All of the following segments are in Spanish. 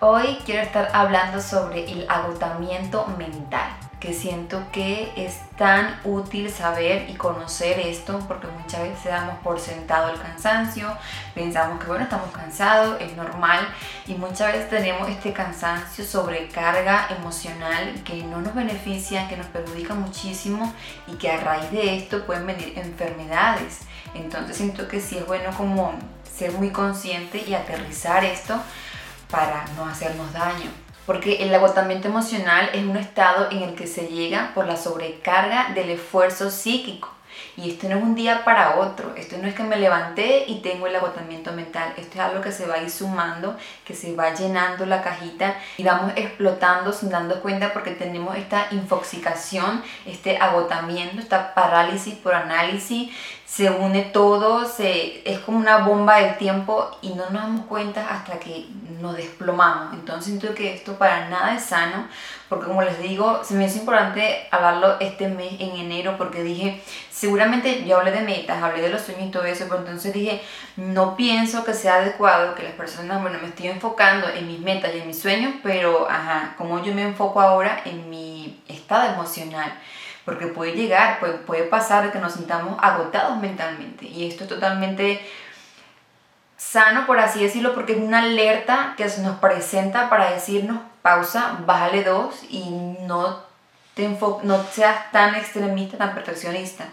Hoy quiero estar hablando sobre el agotamiento mental que siento que es tan útil saber y conocer esto porque muchas veces damos por sentado el cansancio, pensamos que bueno, estamos cansados, es normal y muchas veces tenemos este cansancio, sobrecarga emocional que no nos beneficia, que nos perjudica muchísimo y que a raíz de esto pueden venir enfermedades. Entonces siento que sí es bueno como ser muy consciente y aterrizar esto para no hacernos daño porque el agotamiento emocional es un estado en el que se llega por la sobrecarga del esfuerzo psíquico. Y esto no es un día para otro, esto no es que me levanté y tengo el agotamiento mental, esto es algo que se va a ir sumando, que se va llenando la cajita y vamos explotando sin dando cuenta porque tenemos esta infoxicación, este agotamiento, esta parálisis por análisis, se une todo, se, es como una bomba del tiempo y no nos damos cuenta hasta que nos desplomamos. Entonces siento que esto para nada es sano, porque como les digo, se me hizo importante hablarlo este mes en enero, porque dije, seguramente yo hablé de metas, hablé de los sueños y todo eso, pero entonces dije, no pienso que sea adecuado que las personas, bueno, me estoy enfocando en mis metas y en mis sueños, pero, ajá, como yo me enfoco ahora en mi estado emocional porque puede llegar, puede, puede pasar que nos sintamos agotados mentalmente y esto es totalmente sano, por así decirlo, porque es una alerta que nos presenta para decirnos, bájale dos y no, te no seas tan extremista, tan perfeccionista.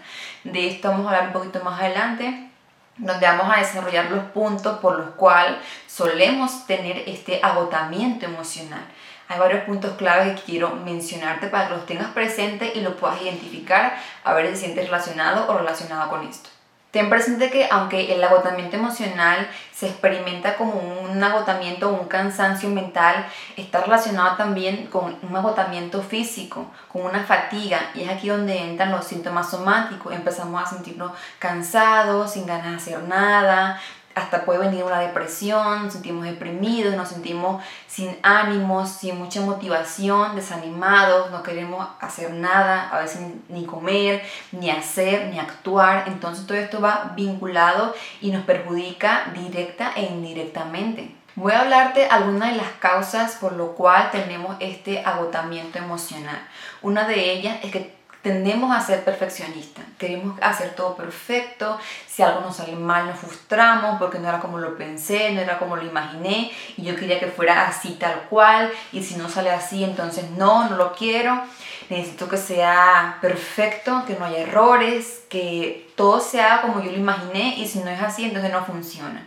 De esto vamos a hablar un poquito más adelante donde vamos a desarrollar los puntos por los cuales solemos tener este agotamiento emocional hay varios puntos claves que quiero mencionarte para que los tengas presente y los puedas identificar a ver si te sientes relacionado o relacionado con esto. Ten presente que aunque el agotamiento emocional se experimenta como un agotamiento o un cansancio mental, está relacionado también con un agotamiento físico, con una fatiga. Y es aquí donde entran los síntomas somáticos. Empezamos a sentirnos cansados, sin ganas de hacer nada, hasta puede venir una depresión, nos sentimos deprimidos, nos sentimos sin ánimos, sin mucha motivación, desanimados, no queremos hacer nada, a veces ni comer, ni hacer, ni actuar. Entonces todo esto va vinculado y nos perjudica directa e indirectamente. Voy a hablarte algunas de las causas por lo cual tenemos este agotamiento emocional. Una de ellas es que tendemos a ser perfeccionistas, queremos hacer todo perfecto, si algo nos sale mal nos frustramos porque no era como lo pensé, no era como lo imaginé y yo quería que fuera así tal cual y si no sale así entonces no, no lo quiero, necesito que sea perfecto, que no haya errores, que todo sea como yo lo imaginé y si no es así entonces no funciona.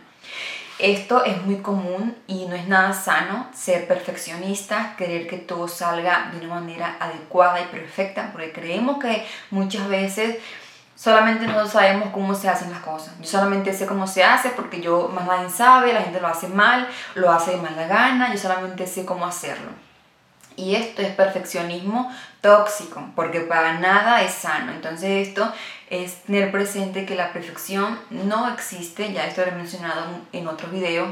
Esto es muy común y no es nada sano ser perfeccionista, querer que todo salga de una manera adecuada y perfecta, porque creemos que muchas veces solamente no sabemos cómo se hacen las cosas. Yo solamente sé cómo se hace porque yo más nadie sabe, la gente lo hace mal, lo hace de mala gana, yo solamente sé cómo hacerlo. Y esto es perfeccionismo tóxico, porque para nada es sano. Entonces esto es tener presente que la perfección no existe, ya esto lo he mencionado en otro video,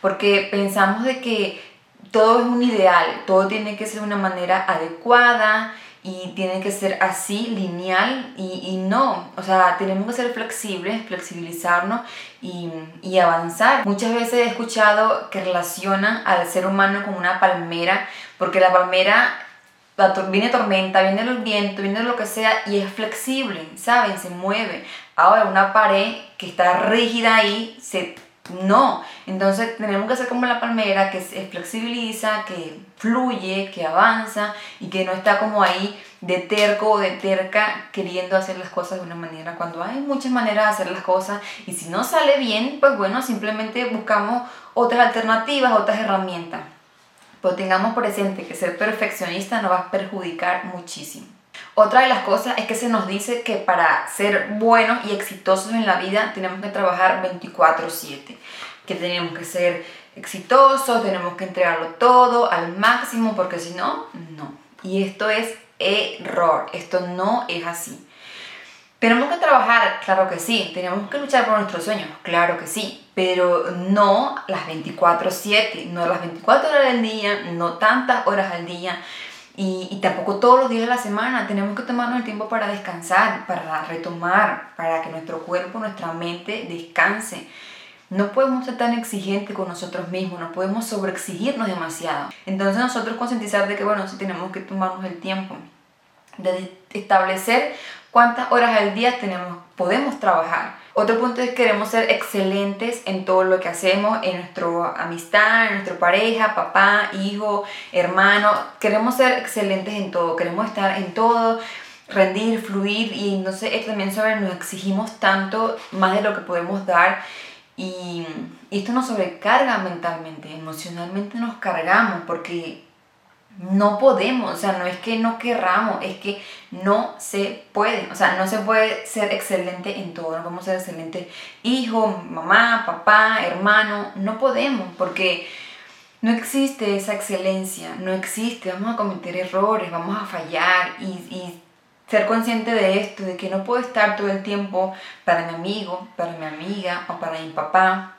porque pensamos de que todo es un ideal, todo tiene que ser de una manera adecuada y tiene que ser así, lineal, y, y no, o sea, tenemos que ser flexibles, flexibilizarnos y, y, avanzar. Muchas veces he escuchado que relacionan al ser humano con una palmera, porque la palmera viene tormenta, viene el viento, viene lo que sea y es flexible, ¿saben? Se mueve. Ahora una pared que está rígida ahí se No, entonces tenemos que ser como la palmera que se flexibiliza, que fluye, que avanza y que no está como ahí de terco o de terca queriendo hacer las cosas de una manera cuando hay muchas maneras de hacer las cosas y si no sale bien, pues bueno, simplemente buscamos otras alternativas, otras herramientas. Pero tengamos presente que ser perfeccionista nos va a perjudicar muchísimo. Otra de las cosas es que se nos dice que para ser buenos y exitosos en la vida tenemos que trabajar 24/7, que tenemos que ser exitosos, tenemos que entregarlo todo al máximo, porque si no, no. Y esto es error, esto no es así. Tenemos que trabajar, claro que sí, tenemos que luchar por nuestros sueños, claro que sí, pero no las 24/7, no las 24 horas del día, no tantas horas al día y, y, tampoco todos los días de la semana. Tenemos que tomarnos el tiempo para descansar, para retomar, para que nuestro cuerpo, nuestra mente descanse. No podemos ser tan exigentes con nosotros mismos, no podemos sobreexigirnos demasiado. Entonces nosotros concientizar de que, bueno, sí tenemos que tomarnos el tiempo de establecer cuántas horas al día tenemos, podemos trabajar. Otro punto es que queremos ser excelentes en todo lo que hacemos, en nuestra amistad, en nuestra pareja, papá, hijo, hermano. Queremos ser excelentes en todo, queremos estar en todo, rendir, fluir y sé, también sobre nos exigimos tanto más de lo que podemos dar y esto nos sobrecarga mentalmente, emocionalmente nos cargamos porque no podemos, o sea, no es que no querramos, es que no se puede, o sea, no se puede ser excelente en todo, no podemos ser excelente hijo, mamá, papá, hermano, no podemos porque no existe esa excelencia, no existe, vamos a cometer errores, vamos a fallar y, y ser consciente de esto, de que no puedo estar todo el tiempo para mi amigo, para mi amiga o para mi papá,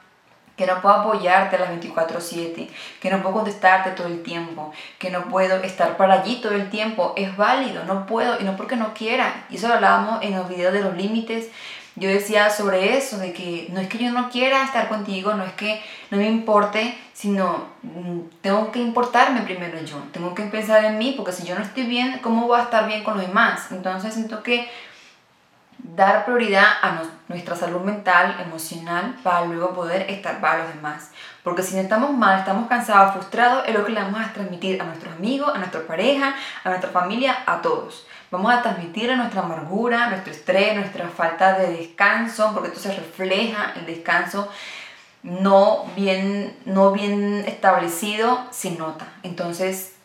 que no puedo apoyarte a las 24/7, que no puedo contestarte todo el tiempo, que no puedo estar para allí todo el tiempo, es válido, no puedo y no porque no quiera. Y eso lo hablábamos en los videos de los límites. Yo decía sobre eso, de que no es que yo no quiera estar contigo, no es que no me importe, sino mm, tengo que importarme primero yo, tengo que pensar en mí, porque si yo no estoy bien, ¿cómo voy a estar bien con los demás? Entonces siento que dar prioridad a nuestra salud mental, emocional, para luego poder estar para los demás. Porque si no estamos mal, estamos cansados, frustrados, es lo que le vamos a transmitir a nuestros amigos, a nuestra pareja, a nuestra familia, a todos. Vamos a transmitir nuestra amargura, nuestro estrés, nuestra falta de descanso, porque esto se refleja el descanso no bien, no bien establecido, se nota. Entonces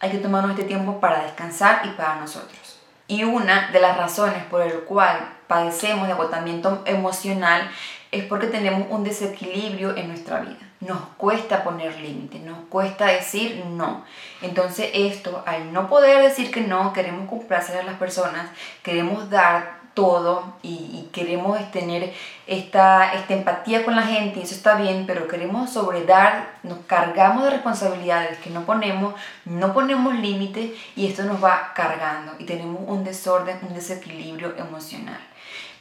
hay que tomarnos este tiempo para descansar y para nosotros. Y una de las razones por el cual padecemos de agotamiento emocional es porque tenemos un desequilibrio en nuestra vida. Nos cuesta poner límites, nos cuesta decir no. Entonces esto, al no poder decir que no, queremos complacer a las personas, queremos dar todo y, queremos tener esta, esta empatía con la gente y eso está bien, pero queremos sobredar, nos cargamos de responsabilidades que no ponemos, no ponemos límites y esto nos va cargando y tenemos un desorden, un desequilibrio emocional.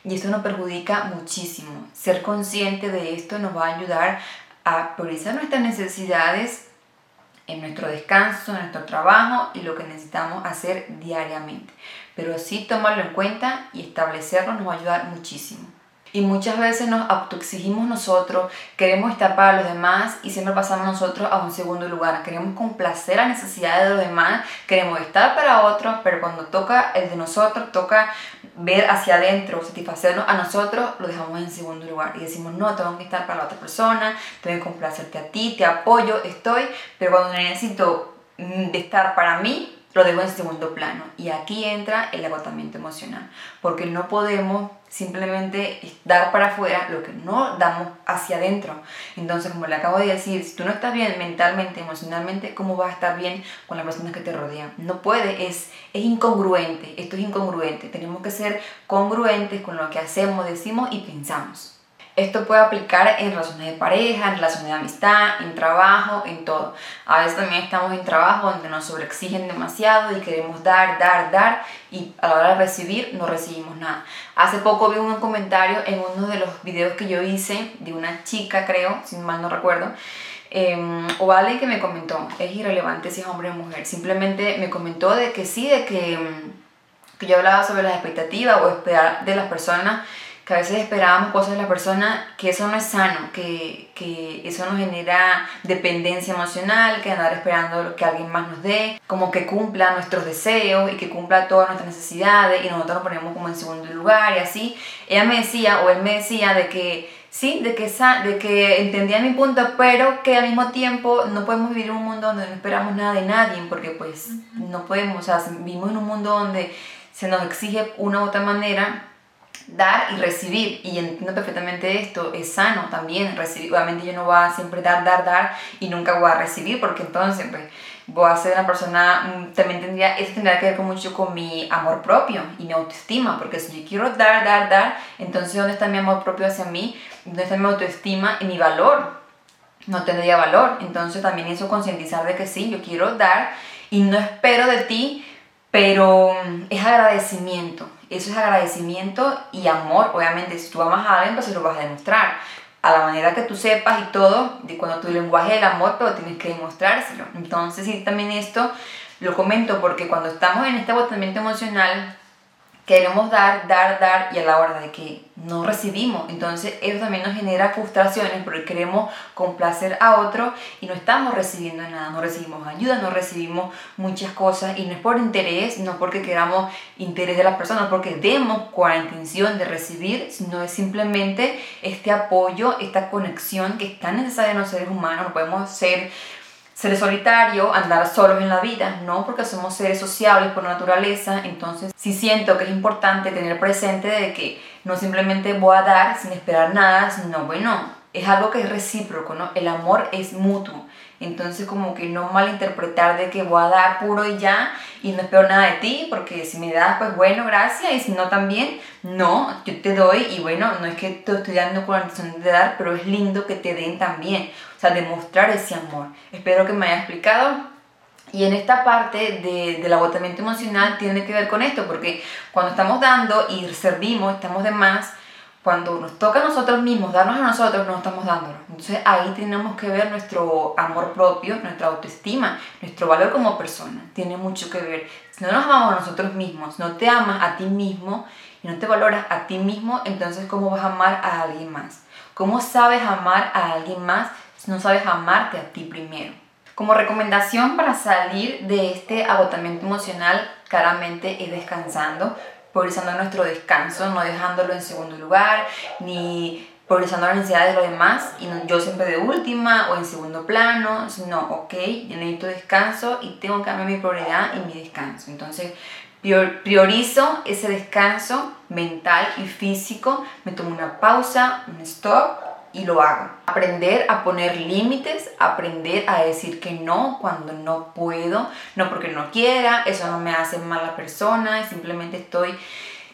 Y esto nos perjudica muchísimo. Ser consciente de esto nos va a ayudar a priorizar nuestras necesidades en nuestro descanso, en nuestro trabajo y lo que necesitamos hacer diariamente pero sí tomarlo en cuenta y establecerlo nos va a ayudar muchísimo. Y muchas veces nos autoexigimos nosotros, queremos estar para los demás y siempre pasamos nosotros a un segundo lugar. Queremos complacer las necesidades de los demás, queremos estar para otros, pero cuando toca el de nosotros, toca ver hacia adentro, satisfacernos a nosotros, lo dejamos en segundo lugar y decimos, no, tengo que estar para la otra persona, tengo que complacerte a ti, te apoyo, estoy, pero cuando necesito mm, estar para mí, lo dejo en segundo plano. Y aquí entra el agotamiento emocional, porque no podemos simplemente dar para afuera lo que no damos hacia adentro. Entonces, como le acabo de decir, si tú no estás bien mentalmente, emocionalmente, ¿cómo vas a estar bien con las personas que te rodean? No puede, es, es incongruente, esto es incongruente. Tenemos que ser congruentes con lo que hacemos, decimos y pensamos. Esto puede aplicar en relaciones de pareja, en relaciones de amistad, en trabajo, en todo. A veces también estamos en trabajo donde nos sobreexigen demasiado y queremos dar, dar, dar y a la hora de recibir no recibimos nada. Hace poco vi un comentario en uno de los videos que yo hice de una chica, creo, si mal no recuerdo, eh, o alguien que me comentó, es irrelevante si es hombre o mujer, simplemente me comentó de que sí, de que, em, que yo hablaba sobre las expectativas o esperar de las personas que a veces esperábamos cosas de la persona, que eso no es sano, que, que eso nos genera dependencia emocional, que andar esperando que alguien más nos dé, como que cumpla nuestros deseos y que cumpla todas nuestras necesidades y nosotros nos ponemos como en segundo lugar y así. Ella me decía, o él me decía, de que sí, de que, de que entendía mi punto, pero que al mismo tiempo no podemos vivir en un mundo donde no esperamos nada de nadie, porque pues no podemos, o sea, vivimos en un mundo donde se nos exige una u otra manera dar y recibir. Y entiendo perfectamente esto, es sano también recibir. Obviamente yo no voy a siempre dar, dar, dar y nunca voy a recibir porque entonces pues voy a ser una persona, mm, también tendría, eso tendría que ver mucho con mi amor propio y mi autoestima, porque si yo quiero dar, dar, dar, entonces ¿dónde está mi amor propio hacia mí? ¿Dónde está mi autoestima y mi valor? No tendría valor. Entonces también eso concientizar de que sí, yo quiero dar y no espero de ti, pero mm, es agradecimiento eso es agradecimiento y amor. Obviamente, si tú amas a alguien, pues se lo vas a demostrar. A la manera que tú sepas y todo, de cuando tu lenguaje del amor, pero tienes que demostrárselo. Entonces, sí, también esto lo comento porque cuando estamos en este agotamiento emocional, queremos dar, dar, dar y a la hora de que no recibimos. Entonces eso también nos genera frustraciones porque queremos complacer a otro y no estamos recibiendo nada, no recibimos ayuda, no recibimos muchas cosas y no es por interés, no porque queramos interés de las personas, porque demos con la intención de recibir, sino es simplemente este apoyo, esta conexión que es tan necesaria en los seres humanos, no podemos ser ser solitario, andar solos en la vida, no, porque somos seres sociables por naturaleza, entonces sí siento que es importante tener presente de que no simplemente voy a dar sin esperar nada, sino bueno, es algo que es recíproco, ¿no? El amor es mutuo. Entonces como que no malinterpretar de que voy a dar puro y ya y no espero nada de ti, porque si me das, pues bueno, gracias, y si no también, no, yo te doy y bueno, no es que te estoy dando con la intención de dar, pero es lindo que te den también, o sea, demostrar ese amor. Espero que me haya explicado. Y en esta parte de, del agotamiento emocional tiene que ver con esto, porque cuando estamos dando y servimos, estamos de más, cuando nos toca a nosotros mismos, darnos a nosotros, no estamos dándolo. Entonces ahí tenemos que ver nuestro amor propio, nuestra autoestima, nuestro valor como persona. Tiene mucho que ver. Si no nos amamos a nosotros mismos, no te amas a ti mismo y no te valoras a ti mismo, entonces ¿cómo vas a amar a alguien más? ¿Cómo sabes amar a alguien más si no sabes amarte a ti primero? Como recomendación para salir de este agotamiento emocional, claramente es descansando, priorizando nuestro descanso, no dejándolo en segundo lugar, ni priorizando las necesidades de los demás, y yo siempre de última o en segundo plano, sino, ok, necesito descanso y tengo que darme mi prioridad y mi descanso. Entonces, priorizo ese descanso mental y físico, me tomo una pausa, un stop y lo hago. Aprender a poner límites, aprender a decir que no cuando no puedo, no porque no quiera, eso no me hace mala persona, simplemente estoy,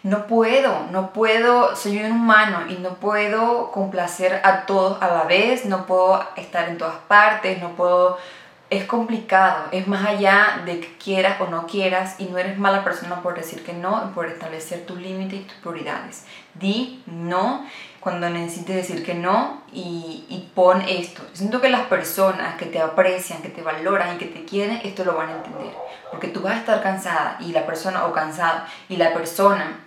no puedo, no puedo, soy un humano y no puedo complacer a todos a la vez, no puedo estar en todas partes, no puedo es complicado, es más allá de que quieras o no quieras y no eres mala persona por decir que no, por establecer tus límites y tus prioridades. Di no cuando necesites decir que no y, y pon esto. Siento que las personas que te aprecian, que te valoran y que te quieren, esto lo van a entender. Porque tú vas a estar cansada y la persona, o cansado, y la persona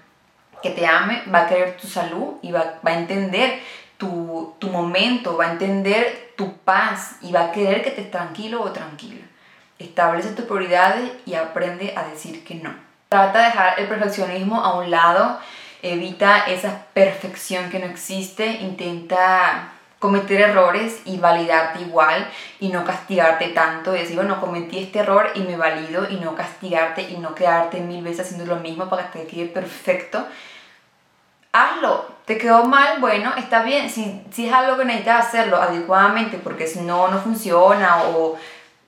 que te ame va a querer tu salud y va, va a entender tu, tu, momento, va a entender tu paz y va a querer que estés tranquilo o tranquila. Establece tus prioridades y aprende a decir que no. Trata de dejar el perfeccionismo a un lado, evita esa perfección que no existe, intenta cometer errores y validarte igual y no castigarte tanto, decir, bueno, cometí este error y me valido y no castigarte y no quedarte mil veces haciendo lo mismo para que te quede perfecto. Hazlo, te quedó mal, bueno, está bien, si, si es algo que necesitas hacerlo adecuadamente porque si no, no funciona o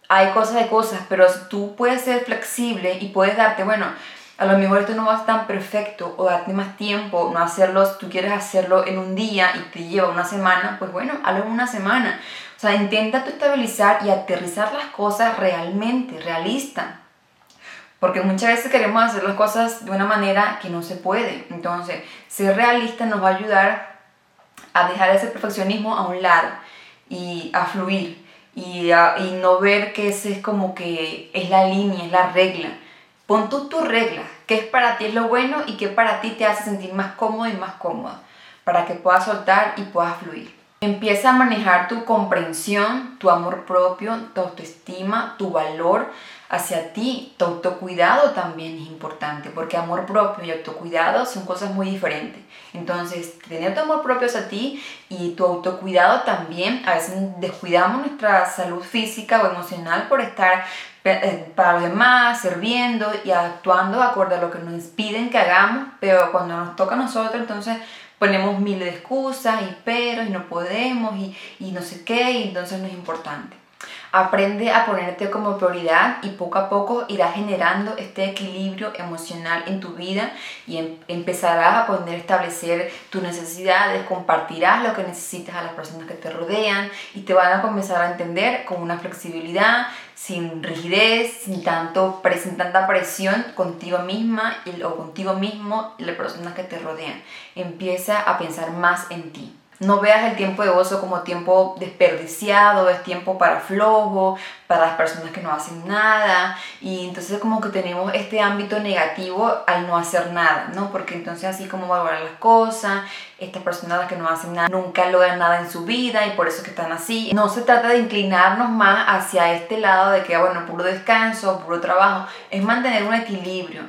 hay cosas de cosas, pero si tú puedes ser flexible y puedes darte, bueno, a lo mejor esto no va a tan perfecto o darte más tiempo, no hacerlo, si tú quieres hacerlo en un día y te lleva una semana, pues bueno, hazlo en una semana. O sea, intenta tú estabilizar y aterrizar las cosas realmente, realista. Porque muchas veces queremos hacer las cosas de una manera que no se puede. Entonces, ser realista nos va a ayudar a dejar ese perfeccionismo a un lado y a fluir y, y no ver que ese es como que es la línea, es la regla. Pon tú tu regla, qué es para ti es lo bueno y qué para ti te hace sentir más cómodo y más cómoda. para que puedas soltar y puedas fluir. Empieza a manejar tu comprensión, tu amor propio, tu autoestima, tu valor hacia ti. Tu autocuidado también es importante, porque amor propio y autocuidado son cosas muy diferentes. Entonces, tener tu amor propio hacia ti y tu autocuidado también, a veces descuidamos nuestra salud física o emocional por estar eh, para los demás, sirviendo y actuando de acuerdo a lo que nos piden que hagamos, pero cuando nos toca a nosotros, entonces ponemos mil de excusas y peros y no podemos y, y no sé qué, y entonces no es importante. Aprende a ponerte como prioridad y poco a poco irás generando este equilibrio emocional en tu vida y em, empezarás a poder establecer tus necesidades, compartirás lo que necesitas a las personas que te rodean y te van a comenzar a entender con una flexibilidad, sin rigidez, sin, tanto, sin tanta presión contigo misma o contigo mismo y las personas que te rodean. Empieza a pensar más en ti. No veas el tiempo de ocio como tiempo desperdiciado, es tiempo para flojo, para las personas que no hacen nada. Y entonces como que tenemos este ámbito negativo al no hacer nada, ¿no? Porque entonces así como valorar las cosas, estas personas que no hacen nada nunca logran nada en su vida y por eso que están así. No se trata de inclinarnos más hacia este lado de que, bueno, puro descanso, puro trabajo. Es mantener un equilibrio.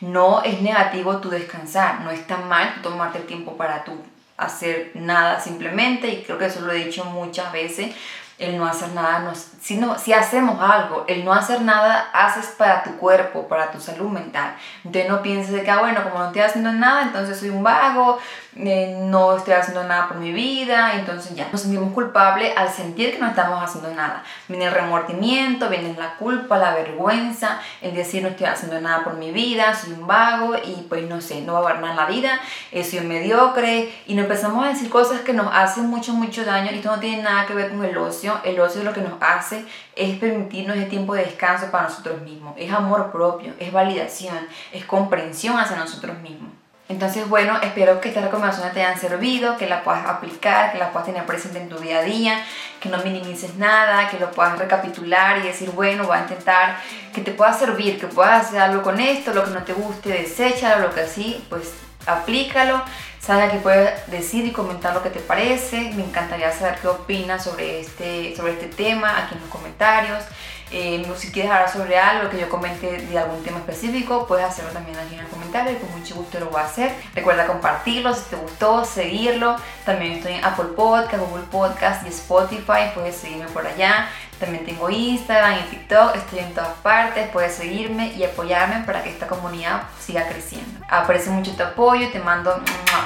No es negativo tu descansar, no está mal tomarte el tiempo para tú hacer nada simplemente, y creo que eso lo he dicho muchas veces, el no hacer nada, no, si, no, si hacemos algo, el no hacer nada haces para tu cuerpo, para tu salud mental. Entonces no pienses de que, ah, bueno, como no estoy haciendo nada, entonces soy un vago, eh, no estoy haciendo nada por mi vida, entonces ya nos sentimos culpables al sentir que no estamos haciendo nada. Viene el remordimiento, viene la culpa, la vergüenza, el decir no estoy haciendo nada por mi vida, soy un vago y pues no sé, no va a haber nada la vida, eh, soy un mediocre y nos empezamos a decir cosas que nos hacen mucho, mucho daño y esto no tiene nada que ver con el ocio, el ocio lo que nos hace es permitirnos ese tiempo de descanso para nosotros mismos, es amor propio, es validación, es comprensión hacia nosotros mismos. Entonces, bueno, espero que estas recomendaciones te hayan servido, que la puedas aplicar, que la puedas tener presente en tu día a día, que no minimices nada, que lo puedas recapitular y decir, bueno, voy a intentar que te pueda servir, que puedas hacer algo con esto, lo que no te guste, deséchalo, lo que así, pues aplícalo. Sabes que puedes decir y comentar lo que te parece. Me encantaría saber qué opinas sobre este, sobre este tema aquí en los comentarios. Eh, si quieres hablar sobre algo que yo comente de algún tema específico, puedes hacerlo también aquí en el comentario y con mucho gusto lo voy a hacer. Recuerda compartirlo si te gustó, seguirlo. También estoy en Apple Podcast, Google Podcast y Spotify, puedes seguirme por allá. También tengo Instagram y TikTok, estoy en todas partes, puedes seguirme y apoyarme para que esta comunidad siga creciendo. Aprecio mucho tu apoyo, te mando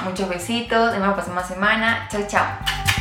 muchos besitos, nos vemos la próxima semana. Chao, chao.